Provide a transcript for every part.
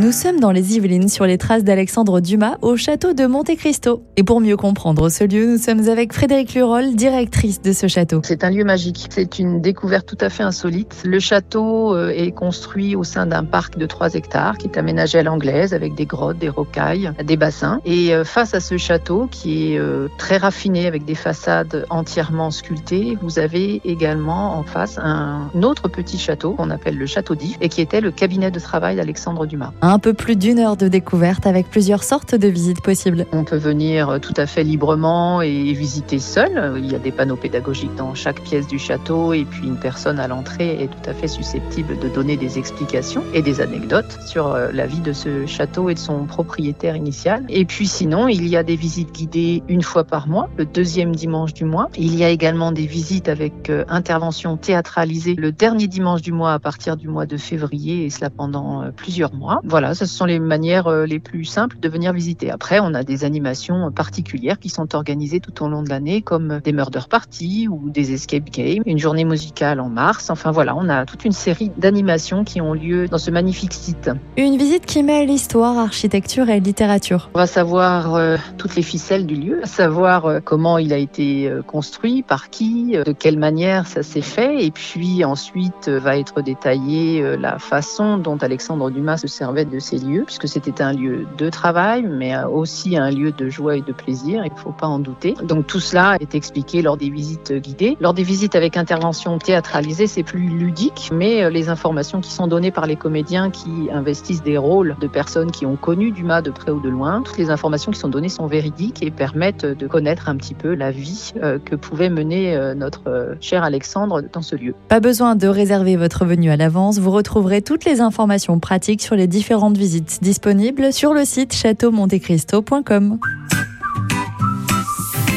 Nous sommes dans les Yvelines sur les traces d'Alexandre Dumas au château de Monte Cristo. Et pour mieux comprendre ce lieu, nous sommes avec Frédéric Lurol, directrice de ce château. C'est un lieu magique. C'est une découverte tout à fait insolite. Le château euh, est construit au sein d'un parc de 3 hectares qui est aménagé à l'anglaise avec des grottes, des rocailles, des bassins. Et euh, face à ce château qui est euh, très raffiné avec des façades entièrement sculptées, vous avez également en face un autre petit château qu'on appelle le château d'If et qui était le cabinet de travail d'Alexandre Dumas un peu plus d'une heure de découverte avec plusieurs sortes de visites possibles. On peut venir tout à fait librement et visiter seul. Il y a des panneaux pédagogiques dans chaque pièce du château et puis une personne à l'entrée est tout à fait susceptible de donner des explications et des anecdotes sur euh, la vie de ce château et de son propriétaire initial. Et puis sinon, il y a des visites guidées une fois par mois, le deuxième dimanche du mois. Il y a également des visites avec euh, intervention théâtralisée le dernier dimanche du mois à partir du mois de février et cela pendant euh, plusieurs mois. Ce sont les manières euh, les plus simples de venir visiter. Après, on a des animations particulières qui sont organisées tout au long de l'année, comme des murder parties ou des escape games, une journée musicale en mars. Enfin voilà, on a toute une série d'animations qui ont lieu dans ce magnifique site. Une visite qui mêle histoire, architecture et littérature. On va savoir euh, toutes les ficelles du lieu, savoir euh, comment il a été construit, par qui, de quelle manière ça s'est fait, et puis ensuite va être détaillée la façon dont Alexandre Dumas se servait de ces lieux, puisque c'était un lieu de travail, mais aussi un lieu de joie et de plaisir, il ne faut pas en douter. Donc tout cela est expliqué lors des visites guidées. Lors des visites avec intervention théâtralisée, c'est plus ludique, mais euh, les informations qui sont données par les comédiens qui investissent des rôles de personnes qui ont connu Dumas de près ou de loin, toutes les informations qui sont données sont véridiques et permettent de connaître un petit peu la vie euh, que pouvait mener euh, notre cher Alexandre dans ce lieu. Pas besoin de réserver votre venue à l'avance, vous retrouverez toutes les informations pratiques sur les différents différentes visites disponibles sur le site châteaumontecristo.com.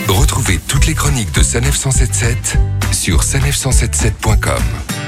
Retrouvez toutes les chroniques de Sanef 177 sur sanef177.com.